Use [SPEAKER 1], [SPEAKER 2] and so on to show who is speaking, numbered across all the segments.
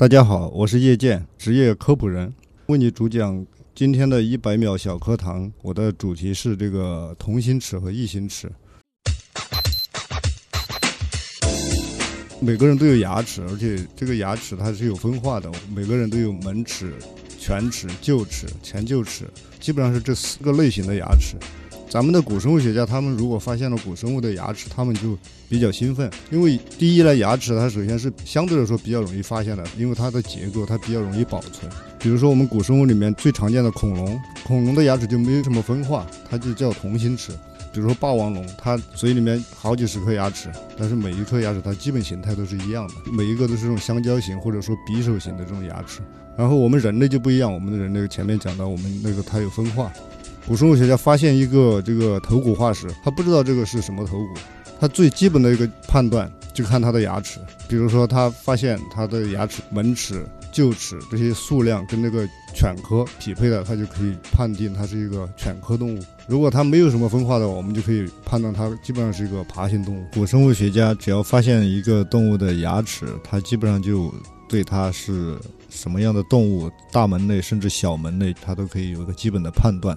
[SPEAKER 1] 大家好，我是叶剑，职业科普人，为你主讲今天的一百秒小课堂。我的主题是这个同心齿和异心齿。每个人都有牙齿，而且这个牙齿它是有分化的，每个人都有门齿、犬齿、臼齿、前臼齿，基本上是这四个类型的牙齿。咱们的古生物学家，他们如果发现了古生物的牙齿，他们就比较兴奋，因为第一呢，牙齿它首先是相对来说比较容易发现的，因为它的结构它比较容易保存。比如说我们古生物里面最常见的恐龙，恐龙的牙齿就没有什么分化，它就叫同心齿。比如说霸王龙，它嘴里面好几十颗牙齿，但是每一颗牙齿它基本形态都是一样的，每一个都是这种香蕉形或者说匕首型的这种牙齿。然后我们人类就不一样，我们的人类前面讲到我们那个它有分化。古生物学家发现一个这个头骨化石，他不知道这个是什么头骨，他最基本的一个判断就看他的牙齿。比如说，他发现他的牙齿门齿、臼齿这些数量跟那个犬科匹配的，他就可以判定它是一个犬科动物。如果它没有什么分化的，我们就可以判断它基本上是一个爬行动物。古生物学家只要发现一个动物的牙齿，它基本上就对它是什么样的动物，大门类甚至小门类，它都可以有一个基本的判断。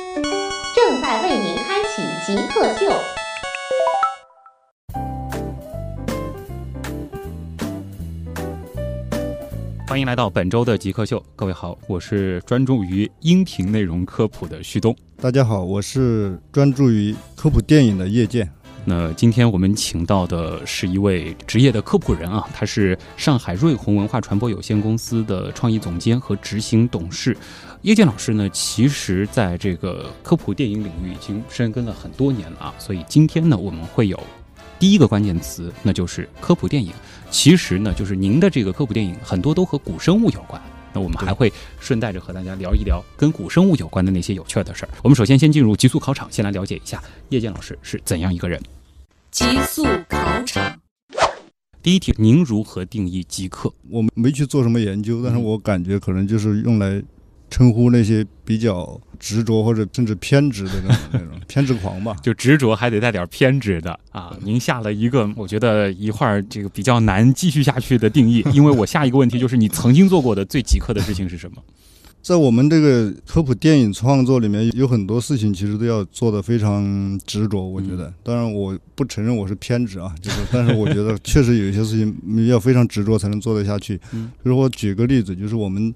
[SPEAKER 2] 极客秀。
[SPEAKER 3] 欢迎来到本周的极客秀，各位好，我是专注于音频内容科普的旭东。
[SPEAKER 1] 大家好，我是专注于科普电影的叶剑。
[SPEAKER 3] 那今天我们请到的是一位职业的科普人啊，他是上海瑞虹文化传播有限公司的创意总监和执行董事。叶剑老师呢，其实在这个科普电影领域已经深耕了很多年了啊，所以今天呢，我们会有第一个关键词，那就是科普电影。其实呢，就是您的这个科普电影很多都和古生物有关。那我们还会顺带着和大家聊一聊跟古生物有关的那些有趣的事儿。我们首先先进入极速考场，先来了解一下叶剑老师是怎样一个人。
[SPEAKER 4] 极速考场，
[SPEAKER 3] 第一题，您如何定义极客？
[SPEAKER 1] 我没去做什么研究，但是我感觉可能就是用来称呼那些比较执着或者甚至偏执的那种那种 偏执狂吧。
[SPEAKER 3] 就执着还得带点偏执的啊！您下了一个，我觉得一会儿这个比较难继续下去的定义，因为我下一个问题就是你曾经做过的最极客的事情是什么？
[SPEAKER 1] 在我们这个科普电影创作里面，有很多事情其实都要做的非常执着。我觉得，当然我不承认我是偏执啊，就是，但是我觉得确实有一些事情要非常执着才能做得下去。
[SPEAKER 3] 嗯，
[SPEAKER 1] 比如我举个例子，就是我们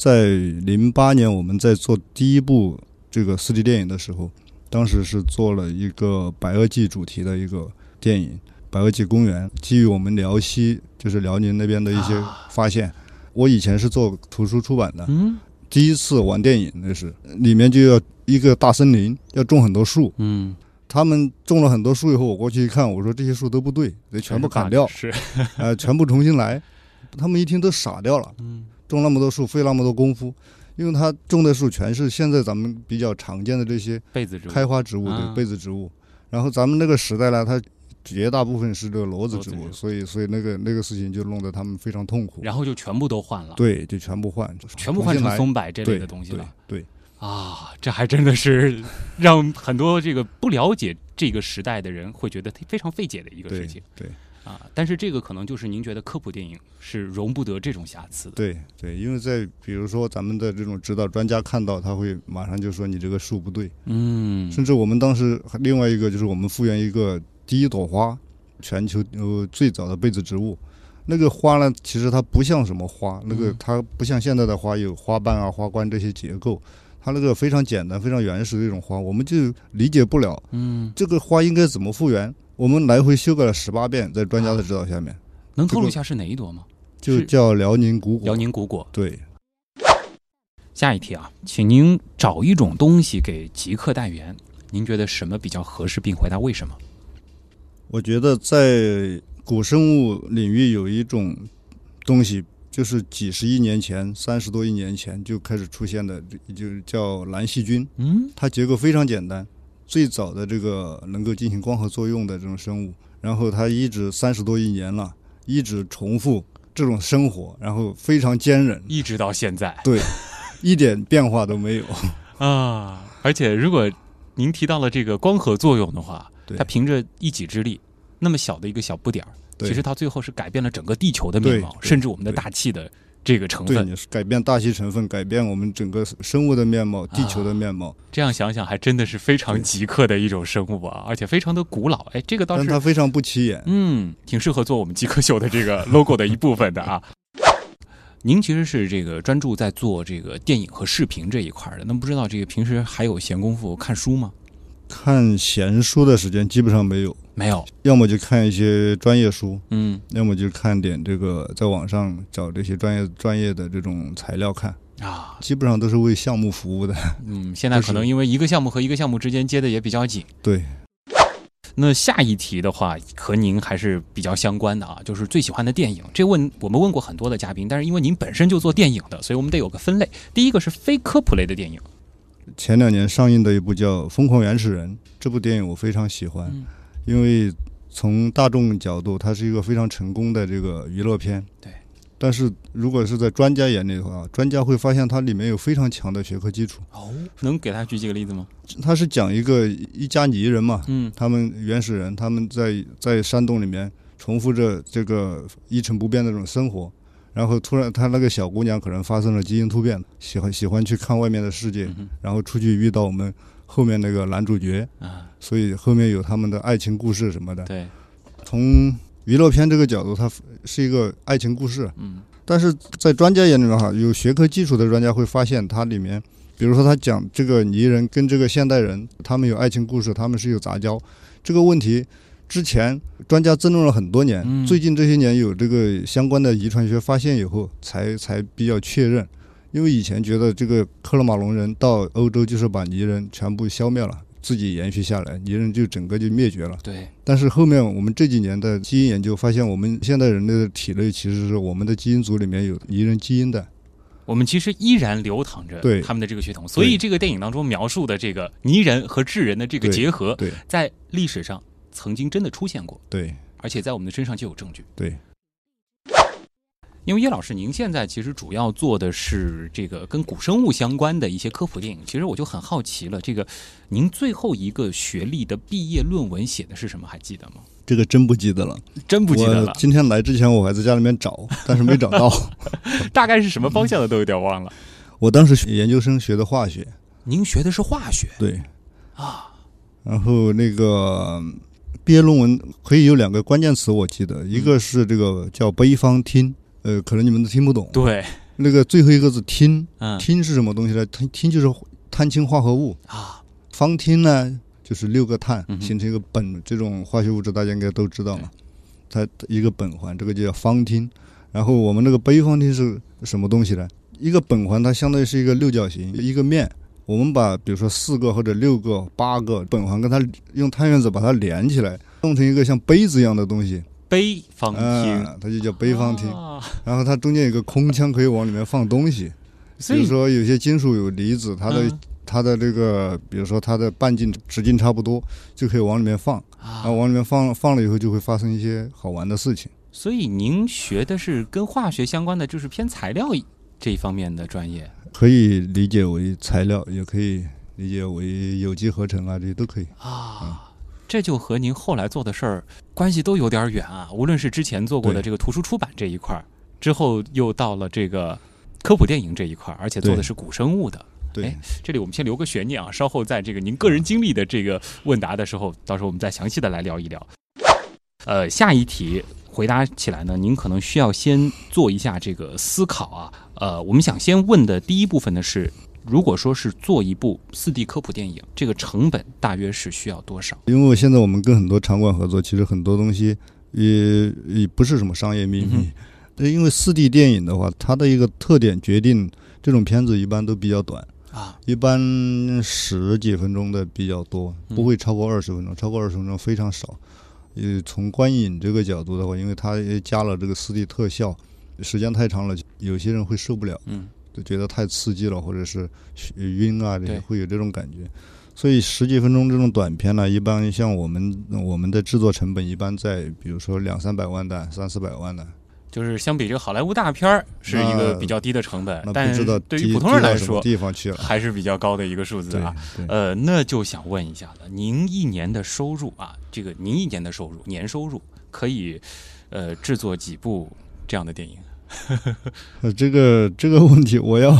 [SPEAKER 1] 在零八年我们在做第一部这个四 D 电影的时候，当时是做了一个白垩纪主题的一个电影《白垩纪公园》，基于我们辽西就是辽宁那边的一些发现。我以前是做图书出版的，
[SPEAKER 3] 嗯
[SPEAKER 1] 第一次玩电影那是里面就要一个大森林，要种很多树。
[SPEAKER 3] 嗯，
[SPEAKER 1] 他们种了很多树以后，我过去一看，我说这些树都不对，得全部砍掉，
[SPEAKER 3] 是，
[SPEAKER 1] 呃，全部重新来。他们一听都傻掉了，
[SPEAKER 3] 嗯
[SPEAKER 1] 种那么多树，费那么多功夫，因为他种的树全是现在咱们比较常见的这些
[SPEAKER 3] 被子植物。
[SPEAKER 1] 开花植物，
[SPEAKER 3] 啊。
[SPEAKER 1] 对，被子植物。然后咱们那个时代呢，它绝大部分是这个裸子植物，所以所以那个那个事情就弄得他们非常痛苦。
[SPEAKER 3] 然后就全部都换了，，
[SPEAKER 1] 对，就全部换，
[SPEAKER 3] 全部换成松柏这类的东西了。
[SPEAKER 1] 对，对
[SPEAKER 3] 啊，这还真的是让很多这个不了解这个时代的人会觉得非常费解的一个事情。
[SPEAKER 1] 对
[SPEAKER 3] 啊。但是这个可能就是您觉得科普电影是容不得这种瑕疵的。
[SPEAKER 1] 对对，因为在比如说咱们的这种指导专家看到，他会马上就说你这个树不对。
[SPEAKER 3] 嗯，
[SPEAKER 1] 甚至我们当时另外一个就是我们复原一个第一朵花，全球呃最早的被子植物。那个花呢，其实它不像什么花，那个
[SPEAKER 3] 嗯
[SPEAKER 1] 它不像现在的花有花瓣啊、花冠这些结构，它那个非常简单、非常原始的一种花，我们就理解不了
[SPEAKER 3] 嗯，
[SPEAKER 1] 这个花应该怎么复原。我们来回修改了十八遍，在专家的指导下面，
[SPEAKER 3] 能透露一下是哪一朵吗？
[SPEAKER 1] 就叫辽宁古果。
[SPEAKER 3] 辽宁古果。
[SPEAKER 1] 对，
[SPEAKER 3] 下一题啊，请您找一种东西给极客代言，您觉得什么比较合适，并回答为什么？
[SPEAKER 1] 我觉得在古生物领域有一种东西，就是几十亿年前、三十多亿年前就开始出现的，就叫蓝细菌。
[SPEAKER 3] 嗯，
[SPEAKER 1] 它结构非常简单，最早的这个能够进行光合作用的这种生物，然后它一直三十多亿年了，一直重复这种生活，然后非常坚韧，
[SPEAKER 3] 一直到现在
[SPEAKER 1] 对，一点变化都没有。
[SPEAKER 3] 啊。而且，如果您提到了这个光合作用的话，
[SPEAKER 1] 对
[SPEAKER 3] 它凭着一己之力，那么小的一个小不点儿，
[SPEAKER 1] 对
[SPEAKER 3] 其实它最后是改变了整个地球的面貌，甚至我们的大气的这个成
[SPEAKER 1] 对，
[SPEAKER 3] 分。
[SPEAKER 1] 改变大气成分，改变我们整个生物的面貌，地球的面貌。
[SPEAKER 3] 这样想想，还真的是非常极客的一种生物啊，而且非常的古老。哎，这个倒是
[SPEAKER 1] 但
[SPEAKER 3] 是
[SPEAKER 1] 它非常不起眼。
[SPEAKER 3] 嗯，挺适合做我们极客秀的这个 logo 的一部分的啊。您其实是这个专注在做这个电影和视频这一块儿的，那不知道这个平时还有闲工夫看书吗？
[SPEAKER 1] 看闲书的时间基本上没有，
[SPEAKER 3] 没有，
[SPEAKER 1] 要么就看一些专业书，
[SPEAKER 3] 嗯
[SPEAKER 1] 要么就看点这个在网上找这些专业专业的这种材料看，
[SPEAKER 3] 啊，
[SPEAKER 1] 基本上都是为项目服务的。
[SPEAKER 3] 嗯，现在可能因为一个项目和一个项目之间接的也比较紧。
[SPEAKER 1] 对，
[SPEAKER 3] 那下一题的话，和您还是比较相关的啊，就是最喜欢的电影。这问我们问过很多的嘉宾，但是因为您本身就做电影的，所以我们得有个分类。第一个是非科普类的电影，
[SPEAKER 1] 前两年上映的一部叫《疯狂原始人》，这部电影我非常喜欢，
[SPEAKER 3] 嗯
[SPEAKER 1] 因为从大众角度，它是一个非常成功的这个娱乐片。
[SPEAKER 3] 对。
[SPEAKER 1] 但是如果是在专家眼里的话，专家会发现它里面有非常强的学科基础。
[SPEAKER 3] 哦，能给他举几个例子吗？
[SPEAKER 1] 他是讲一个一家泥人嘛，
[SPEAKER 3] 嗯
[SPEAKER 1] 他们原始人他们在在山洞里面重复着这个一成不变的这种生活，然后突然她那个小姑娘可能发生了基因突变，喜欢喜欢去看外面的世界，然后出去遇到我们后面那个男主角，
[SPEAKER 3] 啊，
[SPEAKER 1] 所以后面有他们的爱情故事什么的。
[SPEAKER 3] 对，
[SPEAKER 1] 从娱乐片这个角度，它是一个爱情故事，
[SPEAKER 3] 嗯。
[SPEAKER 1] 但是在专家眼里面哈，有学科基础的专家会发现它里面，比如说他讲这个泥人跟这个现代人，他们有爱情故事，他们是有杂交，这个问题之前专家争论了很多年，
[SPEAKER 3] 嗯
[SPEAKER 1] 最近这些年有这个相关的遗传学发现以后，才才比较确认。因为以前觉得这个克罗马龙人到欧洲就是把泥人全部消灭了，自己延续下来，泥人就整个就灭绝了。
[SPEAKER 3] 对，
[SPEAKER 1] 但是后面我们这几年的基因研究发现，我们现代人类的体内其实是我们的基因组里面有泥人基因的。
[SPEAKER 3] 我们其实依然流淌着
[SPEAKER 1] 对
[SPEAKER 3] 他们的这个血统，所以这个电影当中描述的这个泥人和智人的这个结合，
[SPEAKER 1] 对
[SPEAKER 3] 在历史上曾经真的出现过，
[SPEAKER 1] 对
[SPEAKER 3] 而且在我们的身上就有证据。
[SPEAKER 1] 对，
[SPEAKER 3] 因为叶老师，您现在其实主要做的是这个跟古生物相关的一些科普电影。其实我就很好奇了，这个您最后一个学历的毕业论文写的是什么？还记得吗？
[SPEAKER 1] 这个真不记得了，
[SPEAKER 3] 真不记得了，
[SPEAKER 1] 今天来之前我还在家里面找，但是没找到。
[SPEAKER 3] 大概是什么方向的都有点忘了。
[SPEAKER 1] 我当时学研究生学的化学，
[SPEAKER 3] 您学的是化学
[SPEAKER 1] 对，
[SPEAKER 3] 啊？
[SPEAKER 1] 然后那个毕业论文可以有两个关键词，我记得，一个是这个叫北方听，呃，可能你们都听不懂。
[SPEAKER 3] 对，
[SPEAKER 1] 那个最后一个字听，
[SPEAKER 3] 嗯
[SPEAKER 1] 听是什么东西呢？听听就是碳氢化合物，
[SPEAKER 3] 啊，
[SPEAKER 1] 方烃呢，就是六个碳形成一个苯，这种化学物质大家应该都知道嘛。它一个苯环，这个就叫方烃。然后我们那个杯方烃是什么东西呢？一个苯环它相当于是一个六角形，一个面。我们把比如说四个或者六个、八个苯环跟它用碳原子把它连起来，弄成一个像杯子一样的东西，
[SPEAKER 3] 杯方
[SPEAKER 1] 啊、
[SPEAKER 3] 听，
[SPEAKER 1] 它就叫杯方烃。
[SPEAKER 3] 啊。
[SPEAKER 1] 然后它中间有个空腔，可以往里面放东西。
[SPEAKER 3] 所以
[SPEAKER 1] 比如说有些金属有离子，它的、
[SPEAKER 3] 嗯。
[SPEAKER 1] 它的这个，比如说它的半径直径差不多，就可以往里面放，然
[SPEAKER 3] 啊
[SPEAKER 1] 后，往里面放放了以后，就会发生一些好玩的事情。
[SPEAKER 3] 所以您学的是跟化学相关的，就是偏材料这一方面的专业
[SPEAKER 1] 可以理解为材料，也可以理解为有机合成啊，这些都可以。
[SPEAKER 3] 啊。这就和您后来做的事儿关系都有点远啊。无论是之前做过的这个图书出版这一块儿，之后又到了这个科普电影这一块儿，而且做的是古生物的。
[SPEAKER 1] 对
[SPEAKER 3] 哎，这里我们先留个悬念啊，稍后在这个您个人经历的这个问答的时候，到时候我们再详细的来聊一聊。呃，下一题回答起来呢，您可能需要先做一下这个思考啊。呃，我们想先问的第一部分呢是，如果说是做一部四 D 科普电影，这个成本大约是需要多少？
[SPEAKER 1] 因为我现在我们跟很多场馆合作，其实很多东西也也不是什么商业秘
[SPEAKER 3] 嗯
[SPEAKER 1] 密。对，因为四 D 电影的话，它的一个特点决定这种片子一般都比较短。
[SPEAKER 3] 啊，
[SPEAKER 1] 一般十几分钟的比较多，
[SPEAKER 3] 嗯
[SPEAKER 1] 不会超过二十分钟，超过二十分钟非常少。呃，从观影这个角度的话，因为它加了这个四 D 特效，时间太长了，有些人会受不了，
[SPEAKER 3] 嗯，
[SPEAKER 1] 就觉得太刺激了，或者是呃晕啊，这些会有这种感觉。所以十几分钟这种短片呢，一般像我们我们的制作成本一般在比如说两三百万的、三四百万的，
[SPEAKER 3] 就是相比这个好莱坞大片儿是一个比较低的成本，但
[SPEAKER 1] 不知道低
[SPEAKER 3] 对于普通人来说
[SPEAKER 1] 地方去了。
[SPEAKER 3] 还是比较高的一个数字啊。呃，那就想问一下了，您一年的收入啊，这个您一年的收入年收入可以呃制作几部这样的电影？
[SPEAKER 1] 呃，这个这个问题，我要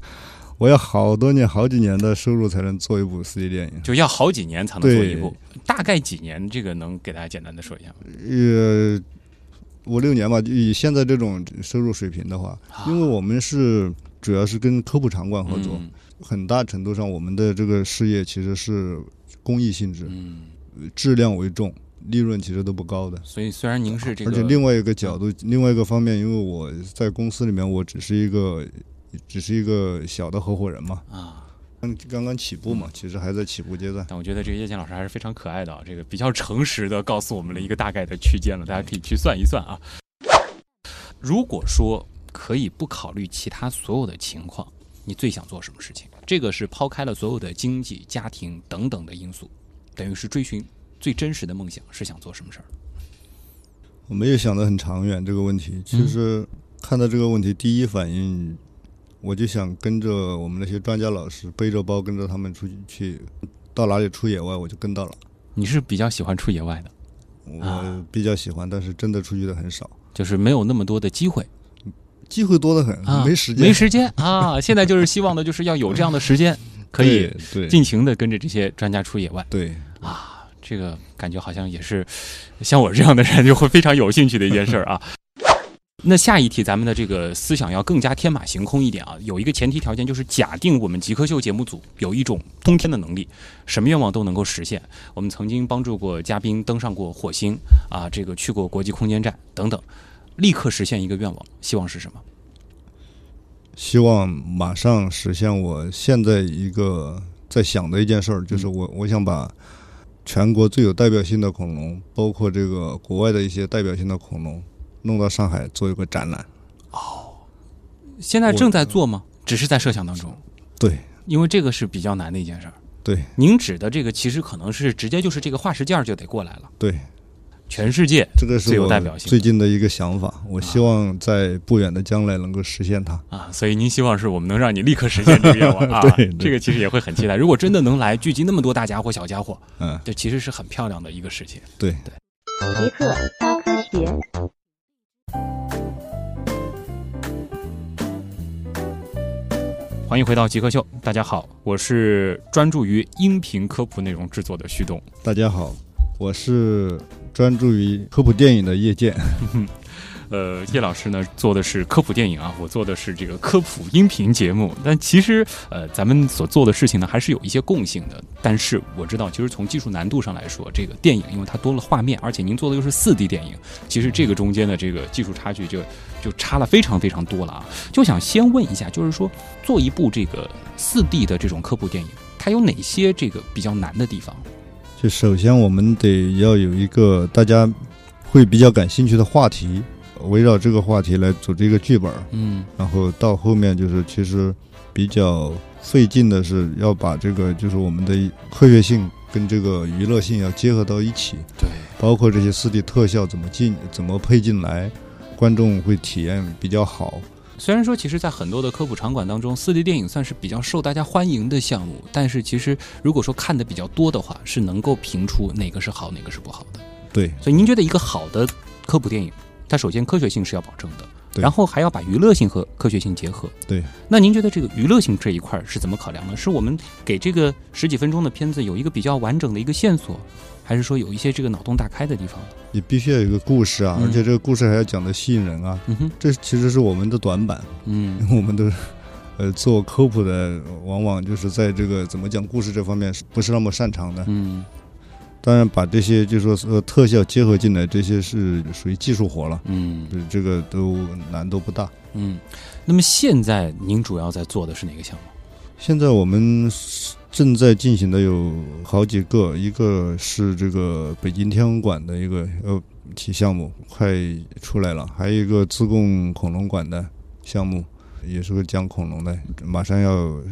[SPEAKER 1] 我要好多年、好几年的收入才能做一部 4D 电影。
[SPEAKER 3] 就要好几年才能做一部，大概几年？这个能给大家简单的说一下吗？
[SPEAKER 1] 呃，五六年吧，以现在这种收入水平的话，因为我们是主要是跟科普场馆合作，
[SPEAKER 3] 嗯。
[SPEAKER 1] 很大程度上我们的这个事业其实是公益性质，质量为重，利润其实都不高的。
[SPEAKER 3] 所以虽然您是这个，
[SPEAKER 1] 而且另外一个角度，另外一个方面，因为我在公司里面，我只是一个只是一个小的合伙人嘛，
[SPEAKER 3] 啊。
[SPEAKER 1] 刚刚刚起步嘛，其实还在起步阶段。
[SPEAKER 3] 但我觉得这个叶健老师还是非常可爱的啊，这个比较诚实的告诉我们了一个大概的区间了，大家可以去算一算啊。如果说可以不考虑其他所有的情况，你最想做什么事情？这个是抛开了所有的经济、家庭等等的因素，等于是追寻最真实的梦想是想做什么事儿？
[SPEAKER 1] 我没有想得很长远这个问题。其实看到这个问题，第一反应我就想跟着我们那些专家老师，背着包跟着他们出去去，到哪里出野外我就跟到了。
[SPEAKER 3] 你是比较喜欢出野外的，
[SPEAKER 1] 我比较喜欢，但是真的出去的很少，
[SPEAKER 3] 就是没有那么多的机会
[SPEAKER 1] 机会多得很，
[SPEAKER 3] 啊，
[SPEAKER 1] 没时间，
[SPEAKER 3] 没时间啊。现在就是希望的就是要有这样的时间，可以尽情的跟着这些专家出野外。
[SPEAKER 1] 对。
[SPEAKER 3] 啊，这个感觉好像也是像我这样的人就会非常有兴趣的一件事儿啊。那下一题，咱们的这个思想要更加天马行空一点啊。有一个前提条件，就是假定我们极客秀节目组有一种通天的能力，什么愿望都能够实现。我们曾经帮助过嘉宾登上过火星啊，这个去过国际空间站等等，立刻实现一个愿望，希望是什么？
[SPEAKER 1] 希望马上实现我现在一个在想的一件事儿，就是我我想把全国最有代表性的恐龙，包括这个国外的一些代表性的恐龙，弄到上海做一个展览。
[SPEAKER 3] 哦现在正在做吗？只是在设想当中，
[SPEAKER 1] 对
[SPEAKER 3] 因为这个是比较难的一件事儿。
[SPEAKER 1] 对
[SPEAKER 3] 您指的这个其实可能是直接就是这个化石件儿就得过来了，
[SPEAKER 1] 对，
[SPEAKER 3] 全世界
[SPEAKER 1] 这个是我
[SPEAKER 3] 有代表性
[SPEAKER 1] 最近的一个想法，我希望在不远的将来能够实现它。
[SPEAKER 3] 啊，所以您希望是我们能让你立刻实现这个愿望 啊？
[SPEAKER 1] 对对
[SPEAKER 3] 这个其实也会很期待。如果真的能来聚集那么多大家伙、小家伙，
[SPEAKER 1] 嗯，
[SPEAKER 3] 这其实是很漂亮的一个事情。
[SPEAKER 1] 对对。
[SPEAKER 2] 极客高科学。
[SPEAKER 3] 欢迎回到极客秀，大家好，我是专注于音频科普内容制作的徐东。
[SPEAKER 1] 大家好，我是专注于科普电影的叶剑。
[SPEAKER 3] 呃，叶老师呢做的是科普电影啊，我做的是这个科普音频节目。但其实，呃，咱们所做的事情呢，还是有一些共性的。但是我知道，其实从技术难度上来说，这个电影因为它多了画面，而且您做的又是四 D 电影，其实这个中间的这个技术差距就就差了非常非常多了啊。就想先问一下，就是说做一部这个四 D 的这种科普电影，它有哪些这个比较难的地方？
[SPEAKER 1] 就首先我们得要有一个大家会比较感兴趣的话题，围绕这个话题来组织一个剧本，
[SPEAKER 3] 嗯
[SPEAKER 1] 然后到后面就是其实比较费劲的是要把这个就是我们的科学性跟这个娱乐性要结合到一起，
[SPEAKER 3] 对，
[SPEAKER 1] 包括这些四 D 特效怎么进怎么配进来，观众会体验比较好。
[SPEAKER 3] 虽然说，其实，在很多的科普场馆当中，四 D 电影算是比较受大家欢迎的项目，但是其实如果说看的比较多的话，是能够评出哪个是好，哪个是不好的。
[SPEAKER 1] 对，
[SPEAKER 3] 所以，您觉得一个好的科普电影，它首先科学性是要保证的，然后还要把娱乐性和科学性结合。
[SPEAKER 1] 对，
[SPEAKER 3] 那您觉得这个娱乐性这一块是怎么考量呢？是我们给这个十几分钟的片子有一个比较完整的一个线索，还是说有一些这个脑洞大开的地方？
[SPEAKER 1] 你必须要有一个故事啊，
[SPEAKER 3] 嗯
[SPEAKER 1] 而且这个故事还要讲的吸引人啊，
[SPEAKER 3] 嗯哼，
[SPEAKER 1] 这其实是我们的短板。
[SPEAKER 3] 嗯
[SPEAKER 1] 我们都是，呃，做科普的，往往就是在这个怎么讲故事这方面是不是那么擅长的。
[SPEAKER 3] 嗯
[SPEAKER 1] 当然，把这些就说呃特效结合进来，这些是属于技术活了，
[SPEAKER 3] 嗯
[SPEAKER 1] 这个都难度不大。
[SPEAKER 3] 嗯。那么现在您主要在做的是哪个项目？
[SPEAKER 1] 现在我们正在进行的有好几个，一个是这个北京天文馆的一个呃体项目，快出来了；还有一个自贡恐龙馆的项目，也是个讲恐龙的，马上要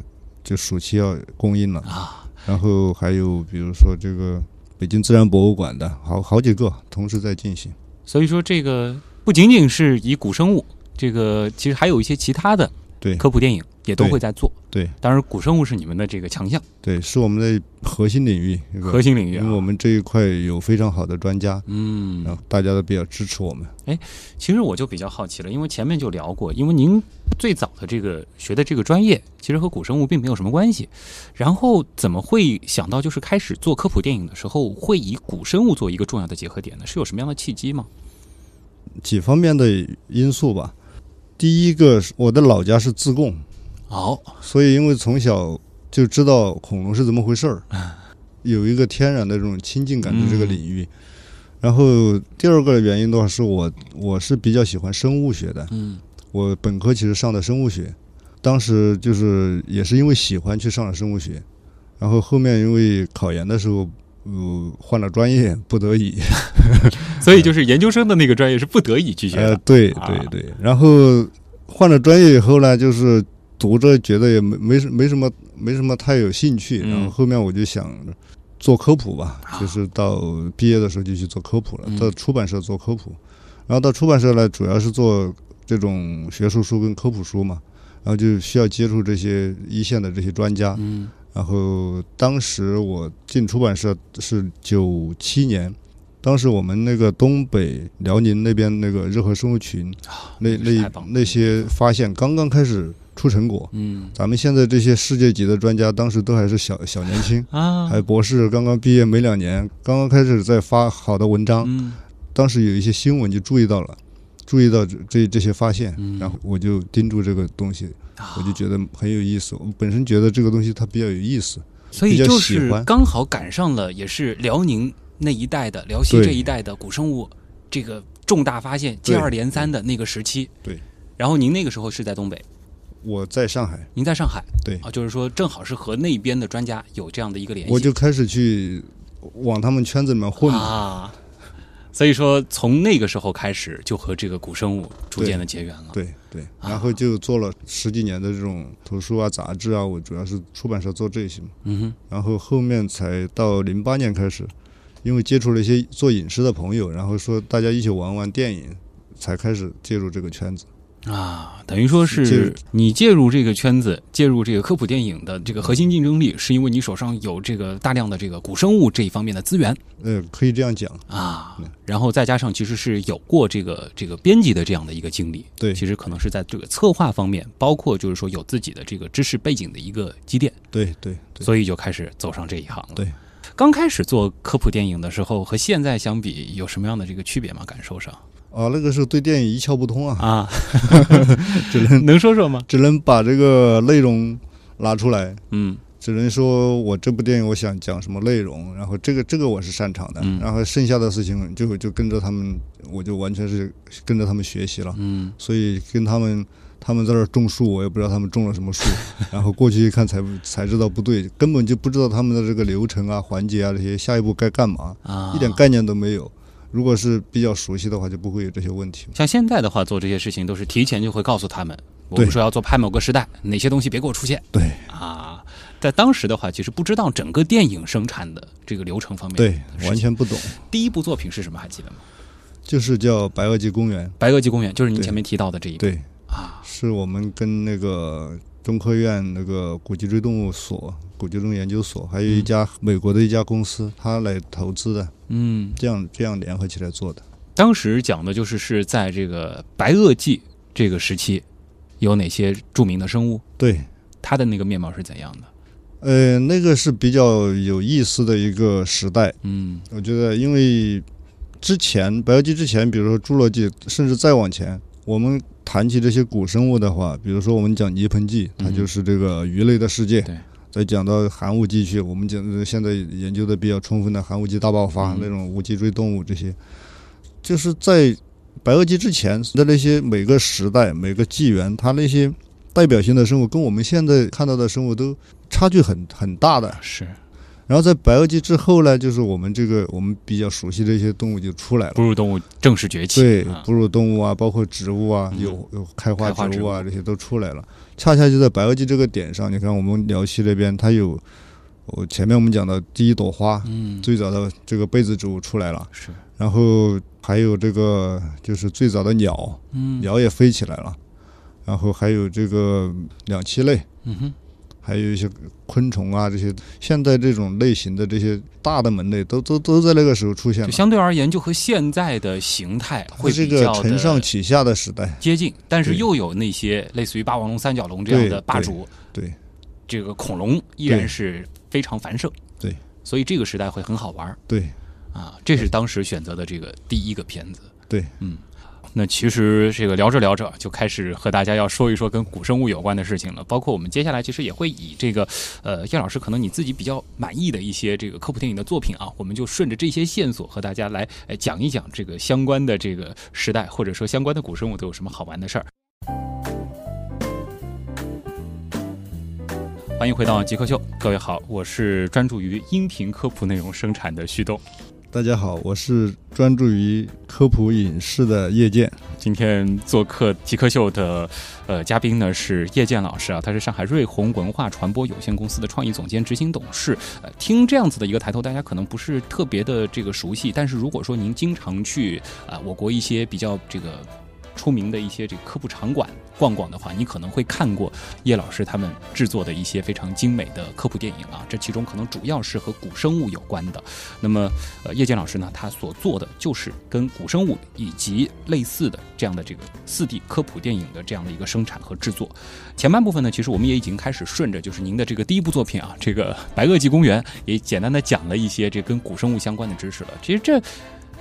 [SPEAKER 1] 就暑期要供应了
[SPEAKER 3] 啊。
[SPEAKER 1] 然后还有比如说这个北京自然博物馆的，好好几个同时在进行。
[SPEAKER 3] 所以说，这个不仅仅是以古生物，这个其实还有一些其他的
[SPEAKER 1] 对
[SPEAKER 3] 科普电影也都会在做。
[SPEAKER 1] 对，
[SPEAKER 3] 当然古生物是你们的这个强项，
[SPEAKER 1] 对，是我们的核心领域，
[SPEAKER 3] 核心领域、啊。
[SPEAKER 1] 因为我们这一块有非常好的专家，
[SPEAKER 3] 嗯，
[SPEAKER 1] 然后大家都比较支持我们。
[SPEAKER 3] 其实我就比较好奇了，因为前面就聊过，因为您最早的这个学的这个专业，其实和古生物并没有什么关系，然后怎么会想到就是开始做科普电影的时候，会以古生物做一个重要的结合点呢？是有什么样的契机吗？
[SPEAKER 1] 几方面的因素吧。第一个，我的老家是自贡，
[SPEAKER 3] 哦，
[SPEAKER 1] 所以因为从小就知道恐龙是怎么回事儿，有一个天然的这种亲近感对这个领域。然后第二个原因的话，是我我是比较喜欢生物学的，
[SPEAKER 3] 嗯。
[SPEAKER 1] 我本科其实上的生物学，当时就是也是因为喜欢去上了生物学，然后后面因为考研的时候，呃，换了专业，不得已，
[SPEAKER 3] 所以就是研究生的那个专业是不得已去学
[SPEAKER 1] 呃
[SPEAKER 3] 的，，
[SPEAKER 1] 对
[SPEAKER 3] 啊。
[SPEAKER 1] 对对，然后换了专业以后呢，就是读着觉得也没没什没什么没什么太有兴趣，
[SPEAKER 3] 嗯。
[SPEAKER 1] 然后后面我就想做科普吧，
[SPEAKER 3] 啊。
[SPEAKER 1] 就是到毕业的时候就去做科普了，
[SPEAKER 3] 嗯。
[SPEAKER 1] 到出版社做科普，然后到出版社呢，主要是做这种学术书跟科普书嘛，然后就需要接触这些一线的这些专家，
[SPEAKER 3] 嗯。
[SPEAKER 1] 然后当时我进出版社是九七年，当时我们那个东北辽宁那边那个热河生物群，那
[SPEAKER 3] 啊那
[SPEAKER 1] 那些发现刚刚开始出成果。
[SPEAKER 3] 嗯
[SPEAKER 1] 咱们现在这些世界级的专家，当时都还是小小年轻，
[SPEAKER 3] 啊，
[SPEAKER 1] 还博士刚刚毕业没两年，刚刚开始在发好的文章。
[SPEAKER 3] 嗯
[SPEAKER 1] 当时有一些新闻就注意到了，注意到这这这些发现
[SPEAKER 3] 嗯，
[SPEAKER 1] 然后我就盯住这个东西，
[SPEAKER 3] 啊
[SPEAKER 1] 我就觉得很有意思。我本身觉得这个东西它比较有意思，
[SPEAKER 3] 所以就是刚好赶上了，也是辽宁那一带的辽西这一带的古生物这个重大发现接二连三的那个时期。
[SPEAKER 1] 对。
[SPEAKER 3] 然后您那个时候是在东北，
[SPEAKER 1] 我在上海。
[SPEAKER 3] 您在上海，
[SPEAKER 1] 对
[SPEAKER 3] 啊，就是说正好是和那边的专家有这样的一个联系。
[SPEAKER 1] 我就开始去往他们圈子里面混。
[SPEAKER 3] 啊，所以说从那个时候开始就和这个古生物逐渐的结缘了。
[SPEAKER 1] 对对，
[SPEAKER 3] 啊
[SPEAKER 1] 然后就做了十几年的这种图书啊、杂志啊，我主要是出版社做这些嘛。
[SPEAKER 3] 嗯哼，
[SPEAKER 1] 然后后面才到零八年开始，因为接触了一些做影视的朋友，然后说大家一起玩玩电影，才开始介入这个圈子。
[SPEAKER 3] 啊，等于说是你介入这个圈子，介入这个科普电影的这个核心竞争力，是因为你手上有这个大量的这个古生物这一方面的资源。
[SPEAKER 1] 呃，可以这样讲。
[SPEAKER 3] 啊
[SPEAKER 1] 嗯，
[SPEAKER 3] 然后再加上其实是有过这个这个编辑的这样的一个经历，
[SPEAKER 1] 对。
[SPEAKER 3] 其实可能是在这个策划方面，包括就是说有自己的这个知识背景的一个积淀，
[SPEAKER 1] 对对对，
[SPEAKER 3] 所以就开始走上这一行了。
[SPEAKER 1] 对，
[SPEAKER 3] 刚开始做科普电影的时候和现在相比，有什么样的这个区别吗？感受上
[SPEAKER 1] 啊，那个时候对电影一窍不通啊，
[SPEAKER 3] 啊，
[SPEAKER 1] 只能
[SPEAKER 3] 能说说吗？
[SPEAKER 1] 只能把这个内容拿出来，
[SPEAKER 3] 嗯。
[SPEAKER 1] 只能说我这部电影我想讲什么内容，然后这个这个我是擅长的，
[SPEAKER 3] 嗯。
[SPEAKER 1] 然后剩下的事情就就跟着他们，我就完全是跟着他们学习了，
[SPEAKER 3] 嗯。
[SPEAKER 1] 所以跟他们他们在那儿种树，我也不知道他们种了什么树，然后过去一看才才知道不对，根本就不知道他们的这个流程啊、环节啊这些，下一步该干嘛，
[SPEAKER 3] 啊，
[SPEAKER 1] 一点概念都没有。如果是比较熟悉的话，就不会有这些问题。
[SPEAKER 3] 像现在的话，做这些事情都是提前就会告诉他们，我们说要做拍某个时代，哪些东西别给我出现
[SPEAKER 1] 对
[SPEAKER 3] 啊。在当时的话，其实不知道整个电影生产的这个流程方面。
[SPEAKER 1] 对，完。全不懂，
[SPEAKER 3] 第一部作品是什么？还记得吗？
[SPEAKER 1] 就是叫白垩纪公园。
[SPEAKER 3] 白垩纪公园，就是您前面提到的这一个
[SPEAKER 1] 对，
[SPEAKER 3] 啊。
[SPEAKER 1] 是我们跟那个中科院那个古脊椎动物所、古脊椎研究所，还有一家美国的一家公司，他来投资的，
[SPEAKER 3] 嗯，
[SPEAKER 1] 这样这样联合起来做的。
[SPEAKER 3] 当时讲的就是是在这个白垩纪这个时期，有哪些著名的生物，
[SPEAKER 1] 对，
[SPEAKER 3] 它的那个面貌是怎样的？
[SPEAKER 1] 呃，那个是比较有意思的一个时代。
[SPEAKER 3] 嗯
[SPEAKER 1] 我觉得，因为之前白垩纪之前，比如说侏罗纪，甚至再往前，我们谈起这些古生物的话，比如说我们讲泥盆纪，它
[SPEAKER 3] 嗯
[SPEAKER 1] 就是这个鱼类的世界。
[SPEAKER 3] 对。
[SPEAKER 1] 再讲到寒武纪去，我们讲的现在研究的比较充分的寒武纪大爆发、
[SPEAKER 3] 嗯
[SPEAKER 1] 那种无脊椎动物这些，就是在白垩纪之前的那些每个时代、每个纪元，它那些代表性的生物跟我们现在看到的生物都差距很很大的。
[SPEAKER 3] 是
[SPEAKER 1] 然后在白垩纪之后呢，就是我们这个我们比较熟悉的一些动物就出来了。
[SPEAKER 3] 哺。乳动物正式崛起。
[SPEAKER 1] 对
[SPEAKER 3] 啊，
[SPEAKER 1] 哺乳动物啊，包括植物啊，
[SPEAKER 3] 嗯。
[SPEAKER 1] 有有开花植物啊，这些都出来了。恰恰就在白垩纪这个点上，你看我们辽西那边，它有我前面我们讲的第一朵花，
[SPEAKER 3] 嗯，
[SPEAKER 1] 最早的这个被子植物出来了，
[SPEAKER 3] 是。
[SPEAKER 1] 然后还有这个就是最早的鸟，
[SPEAKER 3] 嗯。
[SPEAKER 1] 鸟也飞起来了，然后还有这个两栖类，
[SPEAKER 3] 嗯哼
[SPEAKER 1] 还有一些昆虫啊，这些现在这种类型的这些大的门类都都都在那个时候出现了。
[SPEAKER 3] 就相对而言，就和现在的形态会比较
[SPEAKER 1] 承上启下的时代，
[SPEAKER 3] 接近，但是又有那些类似于霸王龙、三角龙这样的霸主，
[SPEAKER 1] 对
[SPEAKER 3] 这个恐龙依然是非常繁盛。
[SPEAKER 1] 对，
[SPEAKER 3] 所以这个时代会很好玩儿
[SPEAKER 1] 对
[SPEAKER 3] 啊。这是当时选择的这个第一个片子。
[SPEAKER 1] 对，
[SPEAKER 3] 嗯。那其实这个聊着聊着就开始和大家要说一说跟古生物有关的事情了，包括我们接下来其实也会以这个呃叶老师可能你自己比较满意的一些这个科普电影的作品啊，我们就顺着这些线索和大家来讲一讲这个相关的这个时代或者说相关的古生物都有什么好玩的事儿。欢迎回到极客秀，各位好，我是专注于音频科普内容生产的旭东。
[SPEAKER 1] 大家好，我是专注于科普影视的叶剑。
[SPEAKER 3] 今天做客极客秀的呃嘉宾呢是叶剑老师啊，他是上海瑞虹文化传播有限公司的创意总监、执行董事。呃，听这样子的一个抬头，大家可能不是特别的这个熟悉，但是如果说您经常去啊、我国一些比较这个出名的一些这个科普场馆逛逛的话，你可能会看过叶老师他们制作的一些非常精美的科普电影啊，这其中可能主要是和古生物有关的。那么，呃，叶剑老师呢，他所做的就是跟古生物以及类似的这样的这个四 D 科普电影的这样的一个生产和制作。前半部分呢，其实我们也已经开始顺着就是您的这个第一部作品啊，这个《白垩纪公园》也简单的讲了一些这跟古生物相关的知识了。其实这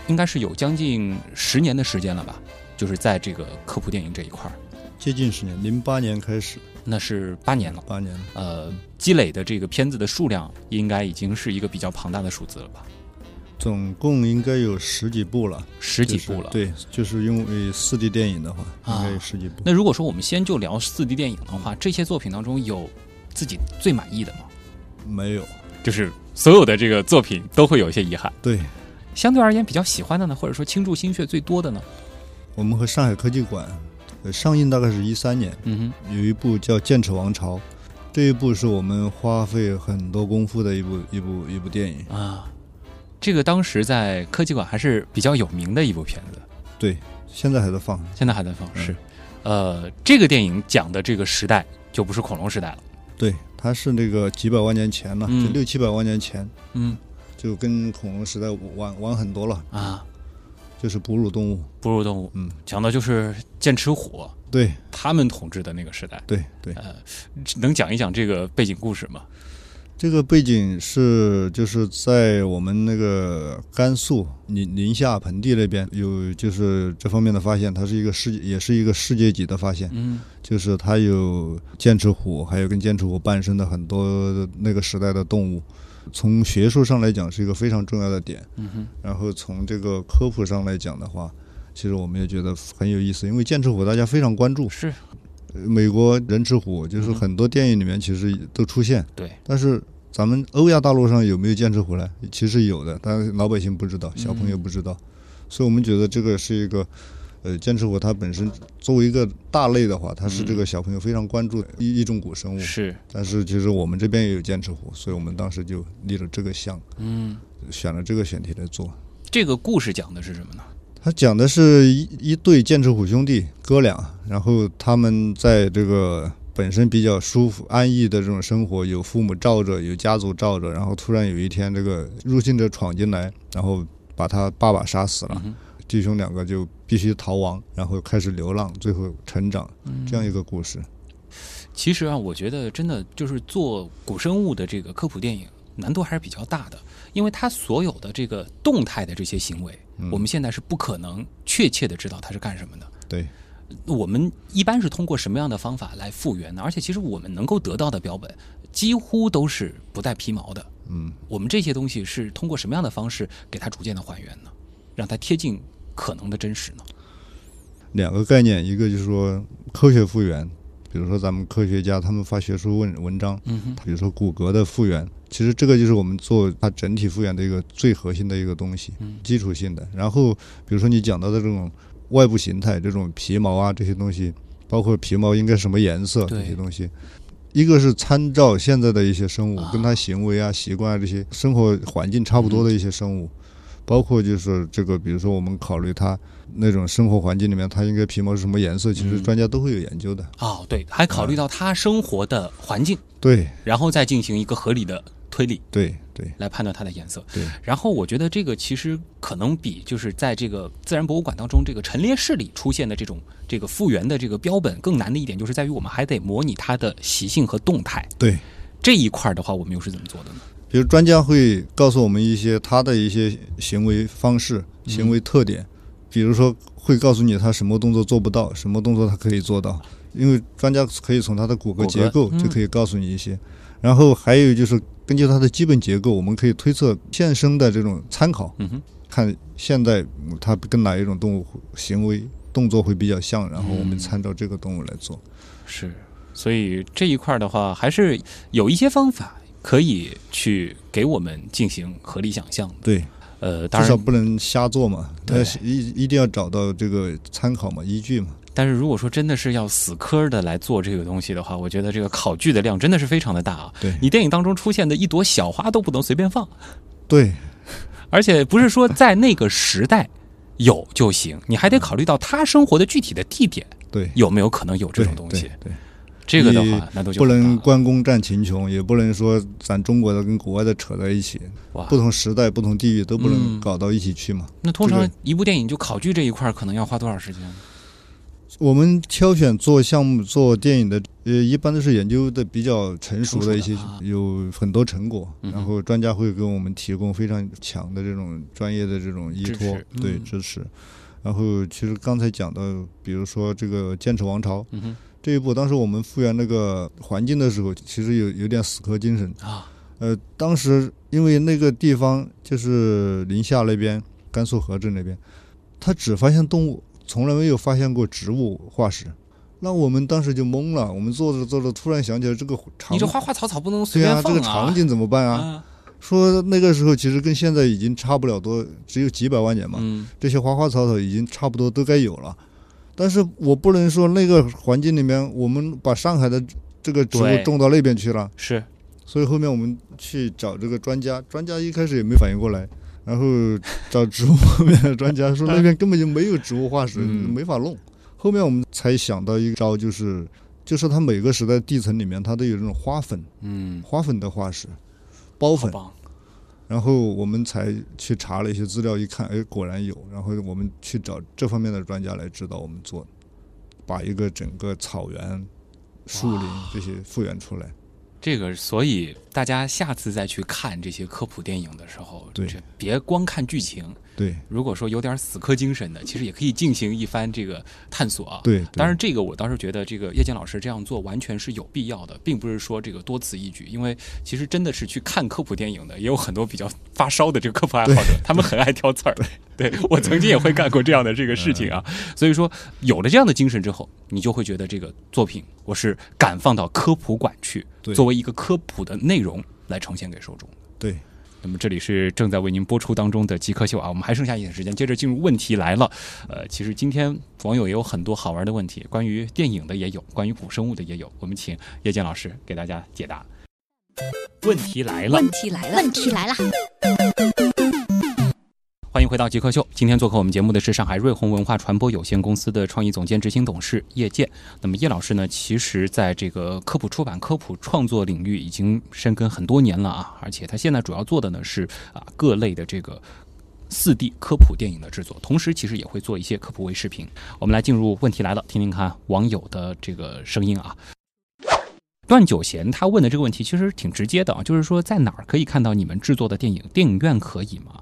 [SPEAKER 3] 应该是有将近十年的时间了吧，就是在这个科普电影这一块儿，
[SPEAKER 1] 接近十年，零八年开始，
[SPEAKER 3] 那是八年了。
[SPEAKER 1] 八年了。
[SPEAKER 3] 呃，积累的这个片子的数量应该已经是一个比较庞大的数字了吧，
[SPEAKER 1] 总共应该有十几部了，
[SPEAKER 3] 十几部了。
[SPEAKER 1] 就是对，就是因为四 D 电影的话，
[SPEAKER 3] 啊
[SPEAKER 1] 应该有十几部。
[SPEAKER 3] 那如果说我们先就聊四 D 电影的话，这些作品当中有自己最满意的吗？
[SPEAKER 1] 没有，
[SPEAKER 3] 就是所有的这个作品都会有一些遗憾。
[SPEAKER 1] 对
[SPEAKER 3] 相对而言比较喜欢的呢，或者说倾注心血最多的呢？
[SPEAKER 1] 我们和上海科技馆呃上映大概是一三年，
[SPEAKER 3] 嗯哼
[SPEAKER 1] 有一部叫《剑齿王朝》，这一部是我们花费很多功夫的一部一部一部电影。
[SPEAKER 3] 啊，这个当时在科技馆还是比较有名的一部片子，
[SPEAKER 1] 对，现在还在放。
[SPEAKER 3] 现在还在放。
[SPEAKER 1] 嗯
[SPEAKER 3] 是，呃，这个电影讲的这个时代就不是恐龙时代了。
[SPEAKER 1] 对，它是那个几百万年前了，
[SPEAKER 3] 嗯
[SPEAKER 1] 就六七百万年前，
[SPEAKER 3] 嗯
[SPEAKER 1] 就跟恐龙时代晚晚很多了，
[SPEAKER 3] 啊，
[SPEAKER 1] 就是哺乳动物。
[SPEAKER 3] 哺乳动物，
[SPEAKER 1] 嗯，
[SPEAKER 3] 讲的就是剑齿虎
[SPEAKER 1] 对
[SPEAKER 3] 他们统治的那个时代。
[SPEAKER 1] 对对，
[SPEAKER 3] 呃，能讲一讲这个背景故事吗？
[SPEAKER 1] 这个背景是就是在我们那个甘肃宁宁夏盆地那边有就是这方面的发现，它是一个世界也是一个世界级的发现，
[SPEAKER 3] 嗯
[SPEAKER 1] 就是它有剑齿虎，还有跟剑齿虎伴生的很多那个时代的动物。从学术上来讲是一个非常重要的点，
[SPEAKER 3] 嗯哼，
[SPEAKER 1] 然后从这个科普上来讲的话，其实我们也觉得很有意思，因为剑齿虎大家非常关注，
[SPEAKER 3] 是。
[SPEAKER 1] 呃美国人齿虎就是
[SPEAKER 3] 嗯
[SPEAKER 1] 很多电影里面其实都出现，
[SPEAKER 3] 对，
[SPEAKER 1] 但是咱们欧亚大陆上有没有剑齿虎呢？其实有的，但是老百姓不知道，小朋友不知道，所以我们觉得这个是一个，呃，剑齿虎它本身作为一个大类的话，它是这个小朋友非常关注的一一种古生物。
[SPEAKER 3] 是，
[SPEAKER 1] 但是其实我们这边也有剑齿虎，所以我们当时就立了这个项，
[SPEAKER 3] 嗯，
[SPEAKER 1] 选了这个选题来做。
[SPEAKER 3] 这个故事讲的是什么呢？
[SPEAKER 1] 它讲的是一一对剑齿虎兄弟哥俩，然后他们在这个本身比较舒服安逸的这种生活，有父母罩着，有家族罩着，然后突然有一天这个入侵者闯进来，然后把他爸爸杀死了，弟兄两个就必须逃亡，然后开始流浪，最后成长，这样一个故事。
[SPEAKER 3] 其实啊，我觉得真的就是做古生物的这个科普电影，难度还是比较大的，因为它所有的这个动态的这些行为，
[SPEAKER 1] 嗯
[SPEAKER 3] 我们现在是不可能确切的知道它是干什么的。
[SPEAKER 1] 对，
[SPEAKER 3] 我们一般是通过什么样的方法来复原呢？而且其实我们能够得到的标本几乎都是不带皮毛的。
[SPEAKER 1] 嗯，
[SPEAKER 3] 我们这些东西是通过什么样的方式给它逐渐的还原呢？让它贴近可能的真实呢？
[SPEAKER 1] 两个概念，一个就是说科学复原，比如说咱们科学家他们发学术文文章，
[SPEAKER 3] 嗯哼，
[SPEAKER 1] 比如说骨骼的复原，其实这个就是我们做它整体复原的一个最核心的一个东西，
[SPEAKER 3] 嗯
[SPEAKER 1] 基础性的。然后比如说你讲到的这种外部形态，这种皮毛啊这些东西，包括皮毛应该什么颜色这些东西。一个是参照现在的一些生物
[SPEAKER 3] 啊，
[SPEAKER 1] 跟它行为啊、习惯啊这些生活环境差不多的一些生物，包括就是这个，比如说我们考虑它那种生活环境里面，它应该皮毛是什么颜色，其实
[SPEAKER 3] 嗯
[SPEAKER 1] 专家都会有研究的。
[SPEAKER 3] 哦，对，还考虑到它生活的环境，
[SPEAKER 1] 对
[SPEAKER 3] 然后再进行一个合理的推理。
[SPEAKER 1] 对对
[SPEAKER 3] 来判断它的颜色。
[SPEAKER 1] 对，
[SPEAKER 3] 然后我觉得这个其实可能比就是在这个自然博物馆当中这个陈列室里出现的这种这个复原的这个标本更难的一点，就是在于我们还得模拟它的习性和动态。
[SPEAKER 1] 对。
[SPEAKER 3] 这一块儿的话，我们又是怎么做的呢？
[SPEAKER 1] 比如专家会告诉我们一些他的一些行为方式、
[SPEAKER 3] 嗯
[SPEAKER 1] 行为特点，比如说会告诉你他什么动作做不到，什么动作他可以做到，因为专家可以从他的骨骼结构就可以告诉你一些。然后还有就是根据它的基本结构，我们可以推测现生的这种参考，
[SPEAKER 3] 嗯哼，
[SPEAKER 1] 看现在嗯它跟哪一种动物行为动作会比较像，然后我们
[SPEAKER 3] 嗯
[SPEAKER 1] 参照这个动物来做。
[SPEAKER 3] 是，所以这一块儿的话，还是有一些方法可以去给我们进行合理想象。
[SPEAKER 1] 对，
[SPEAKER 3] 呃，当
[SPEAKER 1] 至少，不能瞎做嘛，
[SPEAKER 3] 对
[SPEAKER 1] 但是一一定要找到这个参考嘛，依据嘛。
[SPEAKER 3] 但是如果说真的是要死磕的来做这个东西的话，我觉得这个考据的量真的是非常的大啊。
[SPEAKER 1] 对
[SPEAKER 3] 你电影当中出现的一朵小花都不能随便放，
[SPEAKER 1] 对，
[SPEAKER 3] 而且不是说在那个时代有就行，你还得考虑到他生活的具体的地点
[SPEAKER 1] 对，
[SPEAKER 3] 有没有可能有这种东西。
[SPEAKER 1] 对，对
[SPEAKER 3] 这个的话，那都就
[SPEAKER 1] 不能关公战秦琼，也不能说咱中国的跟国外的扯在一起，
[SPEAKER 3] 哇
[SPEAKER 1] 不。同时代、不同地域都不
[SPEAKER 3] 嗯
[SPEAKER 1] 能搞到一起去嘛。
[SPEAKER 3] 那通常一部电影就考据这一块，可能要花多少时间？
[SPEAKER 1] 我们挑选做项目、做电影的，呃，一般都是研究的比较成熟的一些有很多成果，
[SPEAKER 3] 嗯
[SPEAKER 1] 然后专家会给我们提供非常强的这种专业的这种依
[SPEAKER 3] 支
[SPEAKER 1] 托，对
[SPEAKER 3] 嗯
[SPEAKER 1] 支持。然后其实刚才讲到，比如说这个剑齿王朝
[SPEAKER 3] 嗯哼
[SPEAKER 1] 这一步，当时我们复原那个环境的时候，其实有有点死磕精神。
[SPEAKER 3] 啊，
[SPEAKER 1] 呃，当时因为那个地方就是宁夏那边，甘肃河镇那边，他只发现动物，从来没有发现过植物化石。那我们当时就懵了，我们做着做着，突然想起来这个场，
[SPEAKER 3] 你这花花草草不能随
[SPEAKER 1] 对啊，
[SPEAKER 3] 便放
[SPEAKER 1] 这个场景怎么办啊？
[SPEAKER 3] 啊，
[SPEAKER 1] 说那个时候其实跟现在已经差不了多，只有几百万年嘛，
[SPEAKER 3] 嗯，
[SPEAKER 1] 这些花花草草已经差不多都该有了。但是我不能说那个环境里面，我们把上海的这个植物种到那边去了。
[SPEAKER 3] 是
[SPEAKER 1] 所以后面我们去找这个专家，专家一开始也没反应过来，然后找植物方面的专家说那边根本就没有植物化石，
[SPEAKER 3] 嗯
[SPEAKER 1] 没法弄。后面我们才想到一招，就是就是它每个时代地层里面它都有这种花粉，
[SPEAKER 3] 嗯，
[SPEAKER 1] 花粉的化石，孢粉。然后我们才去查了一些资料，一看，哎，果然有。然后我们去找这方面的专家来指导我们做，把一个整个草原、树林这些复原出来。
[SPEAKER 3] 这个，所以大家下次再去看这些科普电影的时候，
[SPEAKER 1] 对
[SPEAKER 3] 这别光看剧情。
[SPEAKER 1] 对
[SPEAKER 3] 如果说有点死磕精神的，其实也可以进行一番这个探索啊。
[SPEAKER 1] 对，对
[SPEAKER 3] 当然，这个我倒是觉得，这个叶剑老师这样做完全是有必要的，并不是说这个多此一举。因为其实真的是去看科普电影的，也有很多比较发烧的这个科普爱好者，他们很爱挑刺儿。对我曾经也会干过这样的这个事情啊。所以说，有了这样的精神之后，你就会觉得这个作品我是敢放到科普馆去，
[SPEAKER 1] 对
[SPEAKER 3] 作为一个科普的内容来呈现给受众。
[SPEAKER 1] 对。
[SPEAKER 3] 那么这里是正在为您播出当中的极客秀啊，我们还剩下一点时间，接着进入问题来了。呃，其实今天网友也有很多好玩的问题，关于电影的也有，关于古生物的也有，我们请叶剑老师给大家解答。问题来了，
[SPEAKER 4] 问题来了，
[SPEAKER 2] 问题来了，
[SPEAKER 3] 欢迎回到极客秀。今天做客我们节目的是上海瑞虹文化传播有限公司的创意总监、执行董事叶剑。那么叶老师呢，其实在这个科普出版、科普创作领域已经深耕很多年了啊，而且他现在主要做的呢是啊各类的这个。四 D 科普电影的制作，同时其实也会做一些科普微视频。我们来进入问题来了，听听看网友的这个声音啊。段九贤他问的这个问题其实挺直接的啊，就是说在哪儿可以看到你们制作的电影？电影院可以吗？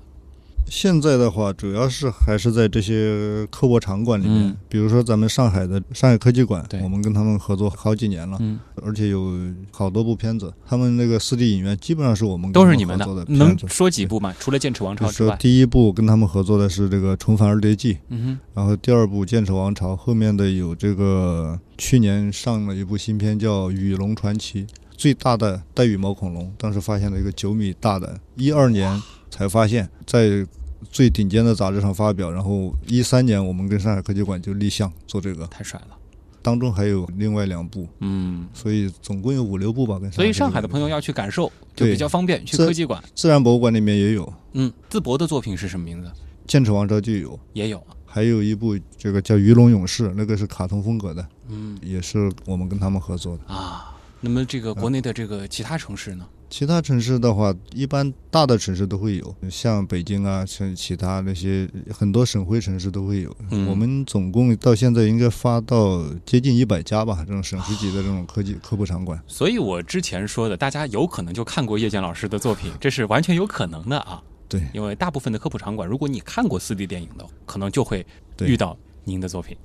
[SPEAKER 1] 现在的话，主要是还是在这些科博场馆里面，
[SPEAKER 3] 嗯。
[SPEAKER 1] 比如说咱们上海的上海科技馆，我们跟他们合作好几年了，
[SPEAKER 3] 嗯，
[SPEAKER 1] 而且有好多部片子，他们那个四 D 影院基本上是我们跟
[SPEAKER 3] 都是你们
[SPEAKER 1] 他合作的
[SPEAKER 3] 能。说几部吗？除了《剑齿王朝》
[SPEAKER 1] 说
[SPEAKER 3] 之外，
[SPEAKER 1] 第一部跟他们合作的是这个《重返二叠纪》，
[SPEAKER 3] 嗯
[SPEAKER 1] 然后第二部《剑齿王朝》，后面的有这个去年上了一部新片叫《羽龙传奇》，最大的带羽毛恐龙，当时发现了一个九米大的，一二年才发现，在最顶尖的杂志上发表，然后一三年我们跟上海科技馆就立项做这个，，
[SPEAKER 3] 太帅了，
[SPEAKER 1] 当中还有另外两部，
[SPEAKER 3] 嗯。
[SPEAKER 1] 所以总共有五六部吧。跟
[SPEAKER 3] 所以上海的朋友要去感受，就比较方便，去科技馆。
[SPEAKER 1] 自然博物馆里面也有，
[SPEAKER 3] 嗯，淄博的作品是什么名字？
[SPEAKER 1] 《剑齿王朝》就有，
[SPEAKER 3] 也有啊。
[SPEAKER 1] 还有一部这个叫《鱼龙勇士》，那个是卡通风格的，
[SPEAKER 3] 嗯
[SPEAKER 1] 也是我们跟他们合作的。
[SPEAKER 3] 啊，那么这个国内的这个其他城市呢？
[SPEAKER 1] 其他城市的话，一般大的城市都会有，像北京啊，像其他那些很多省会城市都会有。
[SPEAKER 3] 嗯
[SPEAKER 1] 我们总共到现在应该发到接近一百家吧，这种省市级的这种科技 科普场馆。
[SPEAKER 3] 所以我之前说的，大家有可能就看过叶剑老师的作品，这是完全有可能的啊。
[SPEAKER 1] 对
[SPEAKER 3] 因为大部分的科普场馆，如果你看过四 D 电影的，可能就会
[SPEAKER 1] 对
[SPEAKER 3] 遇到您的作品。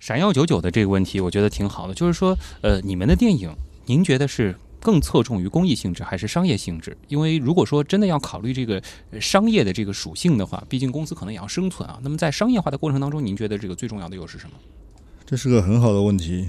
[SPEAKER 3] 闪耀九九的这个问题，我觉得挺好的，就是说，呃，你们的电影，您觉得是更侧重于公益性质还是商业性质？因为如果说真的要考虑这个呃商业的这个属性的话，毕竟公司可能也要生存啊。那么在商业化的过程当中，您觉得这个最重要的又是什么？
[SPEAKER 1] 这是个很好的问题。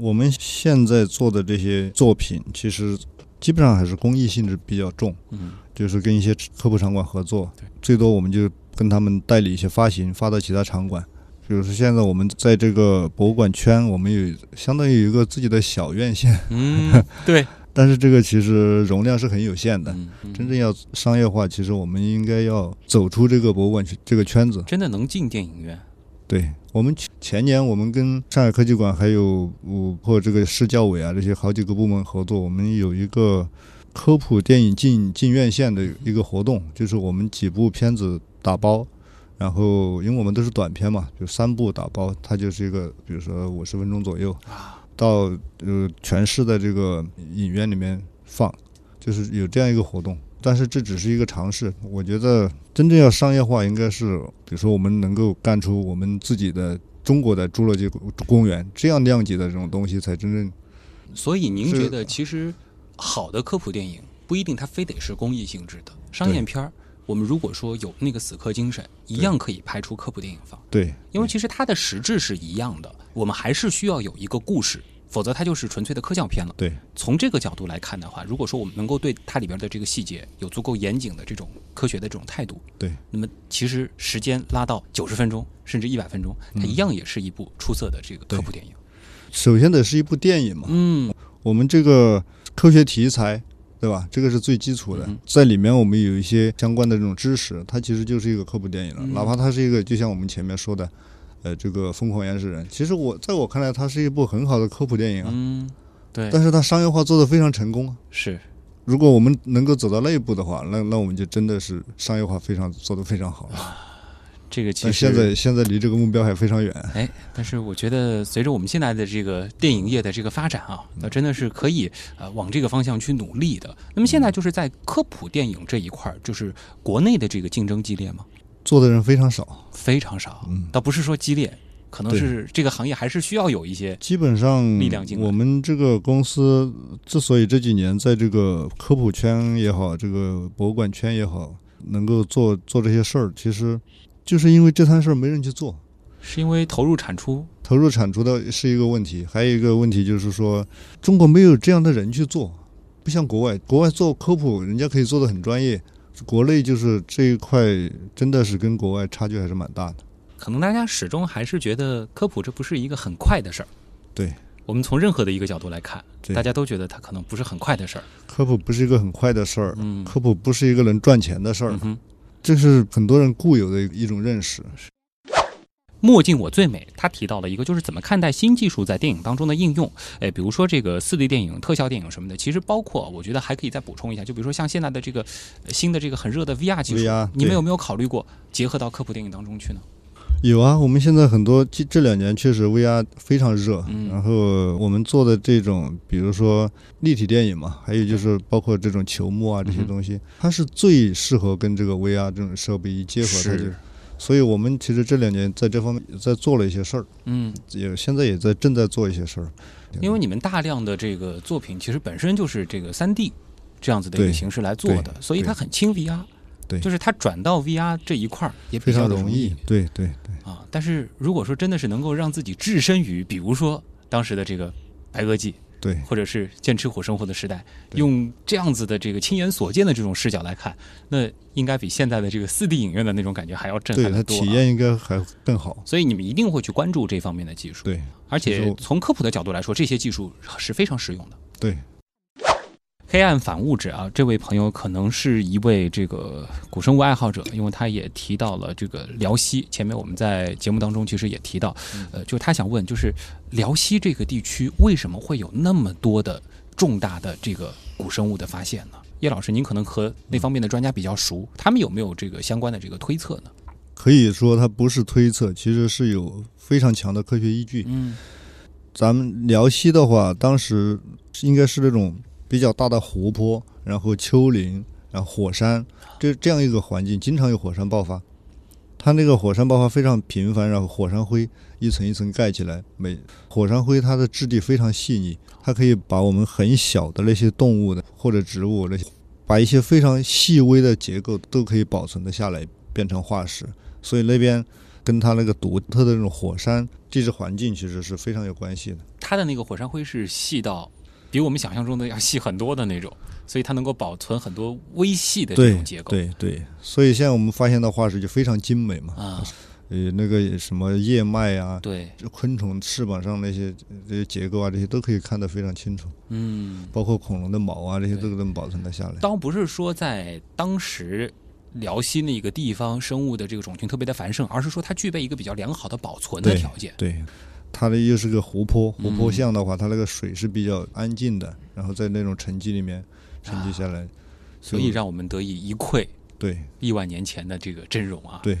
[SPEAKER 1] 我们现在做的这些作品，其实基本上还是公益性质比较重，
[SPEAKER 3] 嗯
[SPEAKER 1] 就是跟一些科普场馆合作
[SPEAKER 3] 对，
[SPEAKER 1] 最多我们就跟他们代理一些发行，发到其他场馆。比如说，现在我们在这个博物馆圈，我们有相当于有一个自己的小院线，
[SPEAKER 3] 嗯，对，
[SPEAKER 1] 但是这个其实容量是很有限的。
[SPEAKER 3] 嗯，嗯
[SPEAKER 1] 真正要商业化，其实我们应该要走出这个博物馆圈这个圈子。
[SPEAKER 3] 真的能进电影院。
[SPEAKER 1] 对我们前前年，我们跟上海科技馆还有五或这个市教委啊这些好几个部门合作，我们有一个科普电影进进院线的一个活动，就是我们几部片子打包，然后因为我们都是短片嘛，就三部打包，它就是一个比如说五十分钟左右，到呃全市的这个影院里面放，就是有这样一个活动。但是这只是一个尝试，我觉得真正要商业化，应该是比如说我们能够干出我们自己的中国的侏罗纪公园这样量级的这种东西，才真正
[SPEAKER 3] 所以您觉得，其实好的科普电影不一定它非得是公益性质的商业片儿。我们如果说有那个死磕精神，一样可以拍出科普电影放，
[SPEAKER 1] 对
[SPEAKER 3] 因为其实它的实质是一样的。我们还是需要有一个故事，否则它就是纯粹的科教片了。
[SPEAKER 1] 对
[SPEAKER 3] 从这个角度来看的话，如果说我们能够对它里边的这个细节有足够严谨的这种科学的这种态度，
[SPEAKER 1] 对
[SPEAKER 3] 那么其实时间拉到九十分钟甚至一百分钟，它一样也是一部出色的这个科普电影。
[SPEAKER 1] 首先得是一部电影嘛。
[SPEAKER 3] 嗯，
[SPEAKER 1] 我们这个科学题材，对吧？这个是最基础的
[SPEAKER 3] 嗯，
[SPEAKER 1] 在里面我们有一些相关的这种知识，它其实就是一个科普电影了。
[SPEAKER 3] 嗯
[SPEAKER 1] 哪怕它是一个，就像我们前面说的，呃，这个《疯狂原始人》，其实我在我看来，它是一部很好的科普电影啊。
[SPEAKER 3] 嗯，对，
[SPEAKER 1] 但是它商业化做得非常成功啊。
[SPEAKER 3] 是。
[SPEAKER 1] 如果我们能够走到那一步的话，那那我们就真的是商业化非常做得非常好了。
[SPEAKER 3] 这个其实
[SPEAKER 1] 现在现在离这个目标还非常远。
[SPEAKER 3] 哎，但是我觉得随着我们现在的这个电影业的这个发展啊，那真的是可以呃往这个方向去努力的。那么现在就是在科普电影这一块儿，就是国内的这个竞争激烈吗？
[SPEAKER 1] 做的人非常少，
[SPEAKER 3] 非常少，
[SPEAKER 1] 嗯
[SPEAKER 3] 倒不是说激烈，可能是这个行业还是需要有一些
[SPEAKER 1] 基本上
[SPEAKER 3] 力量
[SPEAKER 1] 我们这个公司之所以这几年在这个科普圈也好，这个博物馆圈也好，能够做做这些事儿，其实就是因为这摊事儿没人去做。
[SPEAKER 3] 是因为投入产出，
[SPEAKER 1] 投入产出的是一个问题，还有一个问题就是说，中国没有这样的人去做，不像国外，国外做科普人家可以做的很专业，国内就是这一块真的是跟国外差距还是蛮大的。
[SPEAKER 3] 可能大家始终还是觉得科普这不是一个很快的事儿。
[SPEAKER 1] 对，
[SPEAKER 3] 我们从任何的一个角度来看，大家都觉得它可能不是很快的事儿。
[SPEAKER 1] 科普不是一个很快的事儿，
[SPEAKER 3] 嗯
[SPEAKER 1] 科普不是一个能赚钱的事儿
[SPEAKER 3] 嗯，哼。
[SPEAKER 1] 这是很多人固有的一种认识。
[SPEAKER 3] 墨镜我最美，他提到了一个，就是怎么看待新技术在电影当中的应用。哎，比如说这个四 D 电影、特效电影什么的，其实包括我觉得还可以再补充一下，就比如说像现在的这个呃新的这个很热的 VR 技术你们有没有考虑过结合到科普电影当中去呢？
[SPEAKER 1] 有啊，我们现在很多这这两年确实 VR 非常热，
[SPEAKER 3] 嗯。
[SPEAKER 1] 然后我们做的这种，比如说立体电影嘛，还有就是包括这种球幕啊这些东西，它是最适合跟这个 VR 这种设备一结合，它就是所以我们其实这两年在这方面也在做了一些事儿，
[SPEAKER 3] 嗯，
[SPEAKER 1] 也现在也在正在做一些事儿。
[SPEAKER 3] 因为你们大量的这个作品其实本身就是这个三 D 这样子的一个形式来做的，所以它很轻 VR。
[SPEAKER 1] 对
[SPEAKER 3] 就是它转到 VR 这一块儿也比较
[SPEAKER 1] 容易，对对对，
[SPEAKER 3] 啊。但是如果说真的是能够让自己置身于，比如说当时的这个白垩纪，
[SPEAKER 1] 对
[SPEAKER 3] 或者是剑齿虎生活的时代，用这样子的这个亲眼所见的这种视角来看，那应该比现在的这个四 D 影院的那种感觉还要震
[SPEAKER 1] 对它
[SPEAKER 3] 撼的多、啊。
[SPEAKER 1] 体验应该还更好。
[SPEAKER 3] 所以你们一定会去关注这方面的技术，
[SPEAKER 1] 对
[SPEAKER 3] 而且从科普的角度来说，这些技术是非常实用的。
[SPEAKER 1] 对，
[SPEAKER 3] 黑暗反物质啊，这位朋友可能是一位这个古生物爱好者，因为他也提到了这个辽西。前面我们在节目当中其实也提到，呃，就他想问，就是辽西这个地区为什么会有那么多的重大的这个古生物的发现呢？叶老师，您可能和那方面的专家比较熟，他们有没有这个相关的这个推测呢？
[SPEAKER 1] 可以说它不是推测，其实是有非常强的科学依据。
[SPEAKER 3] 嗯
[SPEAKER 1] 咱们辽西的话，当时应该是那种比较大的湖泊，然后丘陵，然后火山，这这样一个环境，经常有火山爆发。它那个火山爆发非常频繁，然后火山灰一层一层盖起来，每火山灰它的质地非常细腻，它可以把我们很小的那些动物的或者植物那些，把一些非常细微的结构都可以保存的下来，变成化石。所以那边跟它那个独特的那种火山地质环境其实是非常有关系的。
[SPEAKER 3] 它的那个火山灰是细到比我们想象中的要细很多的那种，所以它能够保存很多微细的这种结构。
[SPEAKER 1] 对对，所以现在我们发现的化石就非常精美嘛，
[SPEAKER 3] 啊，
[SPEAKER 1] 呃，那个什么叶脉啊，
[SPEAKER 3] 对，
[SPEAKER 1] 这昆虫翅膀上那些这些结构啊，这些都可以看得非常清楚，
[SPEAKER 3] 嗯，
[SPEAKER 1] 包括恐龙的毛啊，这些都能保存得下来。
[SPEAKER 3] 倒不是说在当时辽西那个地方生物的这个种群特别的繁盛，而是说它具备一个比较良好的保存的条件。
[SPEAKER 1] 对，它的又是个湖泊，湖泊
[SPEAKER 3] 嗯
[SPEAKER 1] 像的话，它那个水是比较安静的，然后在那种沉积里面沉积下来，
[SPEAKER 3] 所以让我们得以一窥
[SPEAKER 1] 对
[SPEAKER 3] 亿万年前的这个真容啊。
[SPEAKER 1] 对。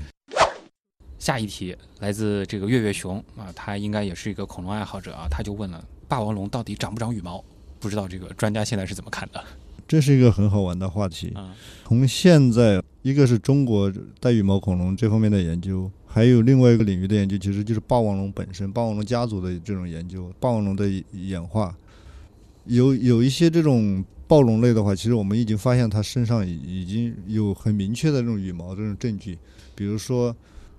[SPEAKER 3] 下一题来自这个月月熊啊，他应该也是一个恐龙爱好者啊，他就问了：霸王龙到底长不长羽毛？不知道这个专家现在是怎么看的？
[SPEAKER 1] 这是一个很好玩的话题。
[SPEAKER 3] 啊，
[SPEAKER 1] 从现在，一个是中国带羽毛恐龙这方面的研究，还有另外一个领域的研究，其实就是霸王龙本身，霸王龙家族的这种研究，霸王龙的演化。有有一些这种暴龙类的话，其实我们已经发现它身上已已经有很明确的这种羽毛这种证据，比如说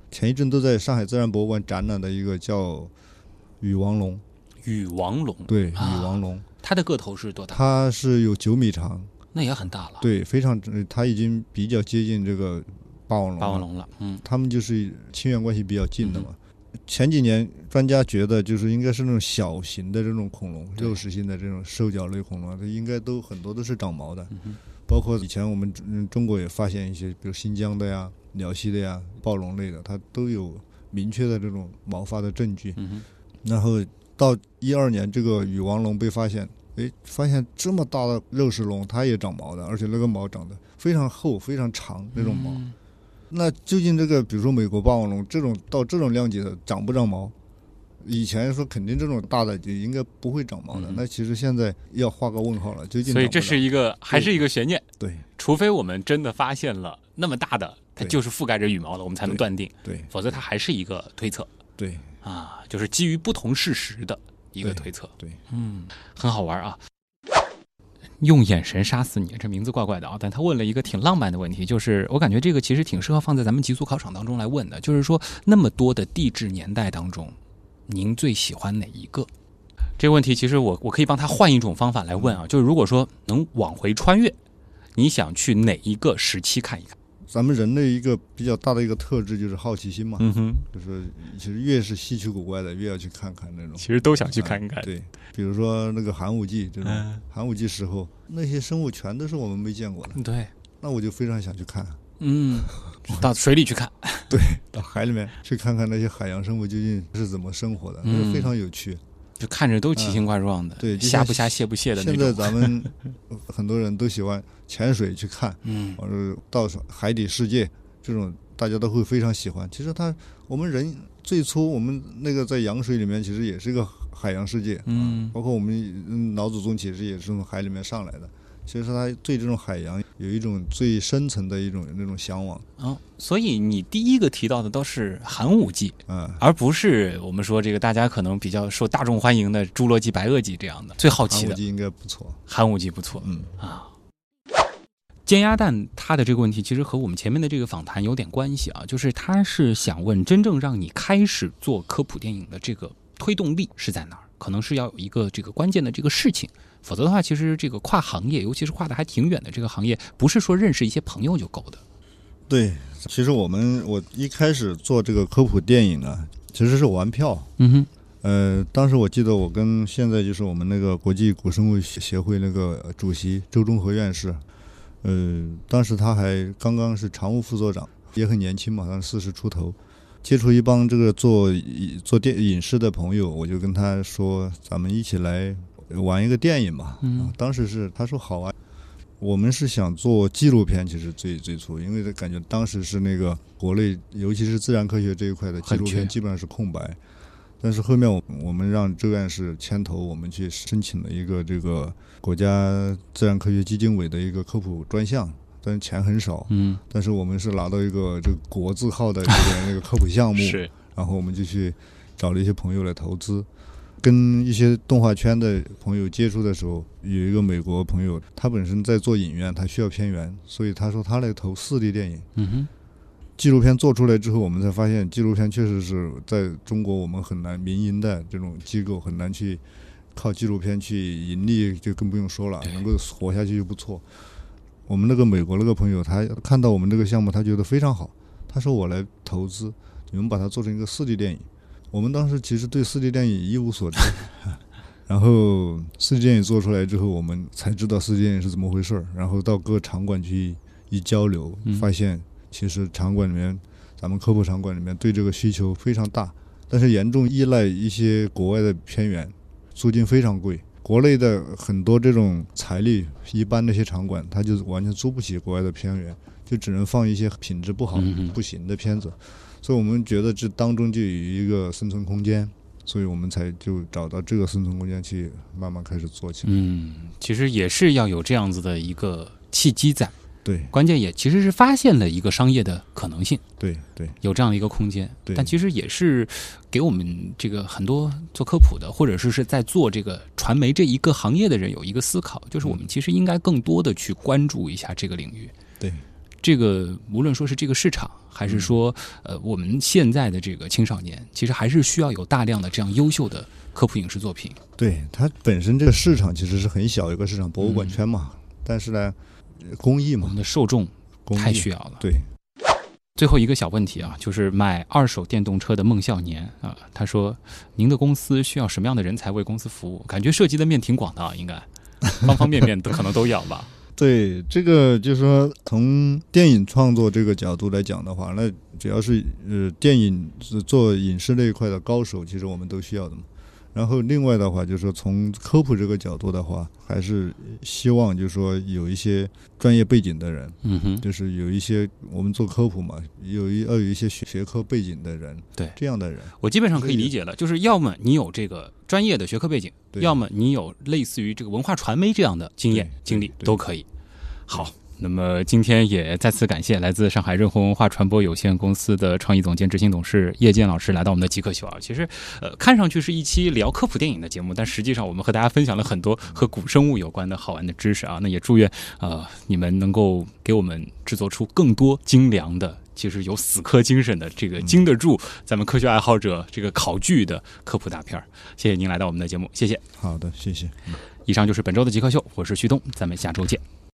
[SPEAKER 1] 前一阵都在上海自然博物馆展览的一个叫羽王龙，
[SPEAKER 3] 羽王龙，
[SPEAKER 1] 对，羽
[SPEAKER 3] 啊
[SPEAKER 1] 王龙，
[SPEAKER 3] 它的个头是多大？
[SPEAKER 1] 它是有九米长，
[SPEAKER 3] 那也很大了。，
[SPEAKER 1] 对，非常，呃它已经比较接近这个霸王龙了。
[SPEAKER 3] 霸王龙了。嗯
[SPEAKER 1] 他们就是亲缘关系比较近的嘛。前几年专家觉得就是应该是那种小型的这种恐龙，肉食性的这种兽脚类恐龙啊，它应该都很多都是长毛的。
[SPEAKER 3] 嗯
[SPEAKER 1] 包括以前我们嗯中国也发现一些，比如新疆的呀、辽西的呀、暴龙类的，它都有明确的这种毛发的证据。
[SPEAKER 3] 嗯，
[SPEAKER 1] 然后到一二年，这个羽王龙被发现，哎，发现这么大的肉食龙，它也长毛的，而且那个毛长得非常厚、非常长那种毛。
[SPEAKER 3] 嗯
[SPEAKER 1] 那究竟这个，比如说美国霸王龙这种到这种量级的长不长毛？以前说肯定这种大的就应该不会长毛的，
[SPEAKER 3] 嗯
[SPEAKER 1] 那其实现在要画个问号了，究竟
[SPEAKER 3] 所以这是一个还是一个悬念，
[SPEAKER 1] 对
[SPEAKER 3] 除非我们真的发现了那么大的，它就是覆盖着羽毛的，我们才能断定，
[SPEAKER 1] 对
[SPEAKER 3] 否则它还是一个推测
[SPEAKER 1] 对
[SPEAKER 3] 啊，就是基于不同事实的一个推测。
[SPEAKER 1] 对，
[SPEAKER 3] 嗯，很好玩啊。用眼神杀死你，这名字怪怪的啊！但他问了一个挺浪漫的问题，就是我感觉这个其实挺适合放在咱们极速考场当中来问的，就是说那么多的地质年代当中，您最喜欢哪一个？这个问题其实我我可以帮他换一种方法来问啊，就是如果说能往回穿越，你想去哪一个时期看一看？
[SPEAKER 1] 咱们人类一个比较大的一个特质就是好奇心嘛，
[SPEAKER 3] 嗯哼，
[SPEAKER 1] 就是其实越是稀奇古怪的，越要去看看那种。
[SPEAKER 3] 其实都想去看一看。
[SPEAKER 1] 对，比如说那个寒武纪这种，
[SPEAKER 3] 嗯
[SPEAKER 1] 寒武纪时候那些生物全都是我们没见过的，
[SPEAKER 3] 对，
[SPEAKER 1] 那我就非常想去看，
[SPEAKER 3] 嗯，到水里去看。
[SPEAKER 1] 对到海里面去看看那些海洋生物究竟是怎么生活的，那
[SPEAKER 3] 嗯
[SPEAKER 1] 是非常有趣。
[SPEAKER 3] 就看着都奇形怪状的，
[SPEAKER 1] 对
[SPEAKER 3] 虾不虾、蟹不蟹的那种
[SPEAKER 1] 现在。咱们 很多人都喜欢潜水去看，
[SPEAKER 3] 嗯
[SPEAKER 1] 或者到海底世界这种大家都会非常喜欢。其实它，我们人最初我们那个在洋水里面，其实也是一个海洋世界，
[SPEAKER 5] 嗯
[SPEAKER 1] 包括我们嗯老祖宗其实也是从海里面上来的。其实他对这种海洋有一种最深层的一种那种向往，
[SPEAKER 5] 哦，所以你第一个提到的都是寒武纪，
[SPEAKER 1] 嗯、
[SPEAKER 5] 而不是我们说这个大家可能比较受大众欢迎的侏罗纪、白垩纪这样的。最好奇的。
[SPEAKER 1] 寒武纪应该不错，
[SPEAKER 5] 寒武纪不错。
[SPEAKER 1] 嗯，
[SPEAKER 5] 啊，
[SPEAKER 3] 煎鸭蛋他的这个问题其实和我们前面的这个访谈有点关系啊，就是他是想问，真正让你开始做科普电影的这个推动力是在哪儿？可能是要有一个这个关键的这个事情，否则的话，其实这个跨行业，尤其是跨的还挺远的这个行业，不是说认识一些朋友就够的。
[SPEAKER 1] 对。其实我们我一开始做这个科普电影呢，其实是玩票，
[SPEAKER 3] 嗯哼，
[SPEAKER 1] 呃，当时我记得我跟现在就是我们那个国际古生物协会那个主席周忠和院士，呃，当时他还刚刚是常务副所长，也很年轻嘛，当时四十出头。接触一帮这个做做电影视的朋友，我就跟他说，咱们一起来玩一个电影嘛。当时是他说好啊，我们是想做纪录片，其实最最初，因为感觉当时是那个国内，尤其是自然科学这一块的纪录片基本上是空白。但是后面我我们让周院士牵头，我们去申请了一个这个国家自然科学基金委的一个科普专项，但是钱很少，
[SPEAKER 3] 嗯，
[SPEAKER 1] 但是我们是拿到一个这个国字号的这个那个科普项目，
[SPEAKER 3] 是，
[SPEAKER 1] 然后我们就去找了一些朋友来投资。跟一些动画圈的朋友接触的时候，有一个美国朋友，他本身在做影院，他需要片源，所以他说他来投四 D 电影。
[SPEAKER 3] 嗯哼，
[SPEAKER 1] 纪录片做出来之后，我们才发现纪录片确实是在中国我们很难，民营的这种机构很难去靠纪录片去盈利，就更不用说了，能够活下去就不错。我们那个美国那个朋友，他看到我们这个项目，他觉得非常好，他说我来投资，你们把它做成一个四 D 电影。我们当时其实对四 D 电影一无所知，然后四 D 电影做出来之后，我们才知道四 D 电影是怎么回事儿。然后到各场馆去一交流
[SPEAKER 3] 嗯，
[SPEAKER 1] 发现其实场馆里面，咱们科普场馆里面对这个需求非常大，但是严重依赖一些国外的片源，租金非常贵。国内的很多这种财力一般那些场馆，它就完全租不起国外的片源，就只能放一些品质不好、不行的片子。所以我们觉得这当中就有一个生存空间，所以我们才就找到这个生存空间去慢慢开始做起来。
[SPEAKER 3] 嗯，其实也是要有这样子的一个契机在，
[SPEAKER 1] 对。
[SPEAKER 3] 关键也其实是发现了一个商业的可能性。
[SPEAKER 1] 对对。
[SPEAKER 3] 有这样的一个空间，
[SPEAKER 1] 对。
[SPEAKER 3] 但其实也是给我们这个很多做科普的，或者是是在做这个传媒这一个行业的人有一个思考，就是我们其实应该更多的去关注一下这个领域。
[SPEAKER 1] 对，
[SPEAKER 3] 这个无论说是这个市场，还是说呃我们现在的这个青少年，其实还是需要有大量的这样优秀的科普影视作品。
[SPEAKER 1] 对，它本身这个市场其实是很小一个市场，博物馆圈嘛。但是呢，呃公益嘛
[SPEAKER 3] 我们，的受众太需要了。
[SPEAKER 1] 对，
[SPEAKER 3] 最后一个小问题啊，就是买二手电动车的孟孝年啊，他说：“您的公司需要什么样的人才为公司服务？感觉涉及的面挺广的啊，应该方方面面都可能都要吧。
[SPEAKER 1] 对，这个就是说，从电影创作这个角度来讲的话，那只要是呃电影是做影视那一块的高手，其实我们都需要的嘛。然后另外的话，就是说从科普这个角度的话，还是希望就是说有一些专业背景的人，
[SPEAKER 3] 嗯哼，
[SPEAKER 1] 就是有一些我们做科普嘛，有一要有一些学学科背景的人，
[SPEAKER 3] 对。
[SPEAKER 1] 这样的人，
[SPEAKER 3] 我基本上可以理解了，就是要么你有这个专业的学科背景，
[SPEAKER 1] 对。
[SPEAKER 3] 要么你有类似于这个文化传媒这样的经验经历
[SPEAKER 1] 对。
[SPEAKER 3] 都可以。好。那么今天也再次感谢来自上海润虹文化传播有限公司的创意总监、执行董事叶健老师来到我们的极客秀啊。其实，呃，看上去是一期聊科普电影的节目，但实际上我们和大家分享了很多和古生物有关的好玩的知识啊。那也祝愿呃你们能够给我们制作出更多精良的。其实有死磕精神的，这个经得住咱们科学爱好者这个考据的科普大片儿。谢谢您来到我们的节目，谢谢。
[SPEAKER 1] 好的，谢谢。
[SPEAKER 3] 以上就是本周的极客秀，我是旭东，咱们下周见。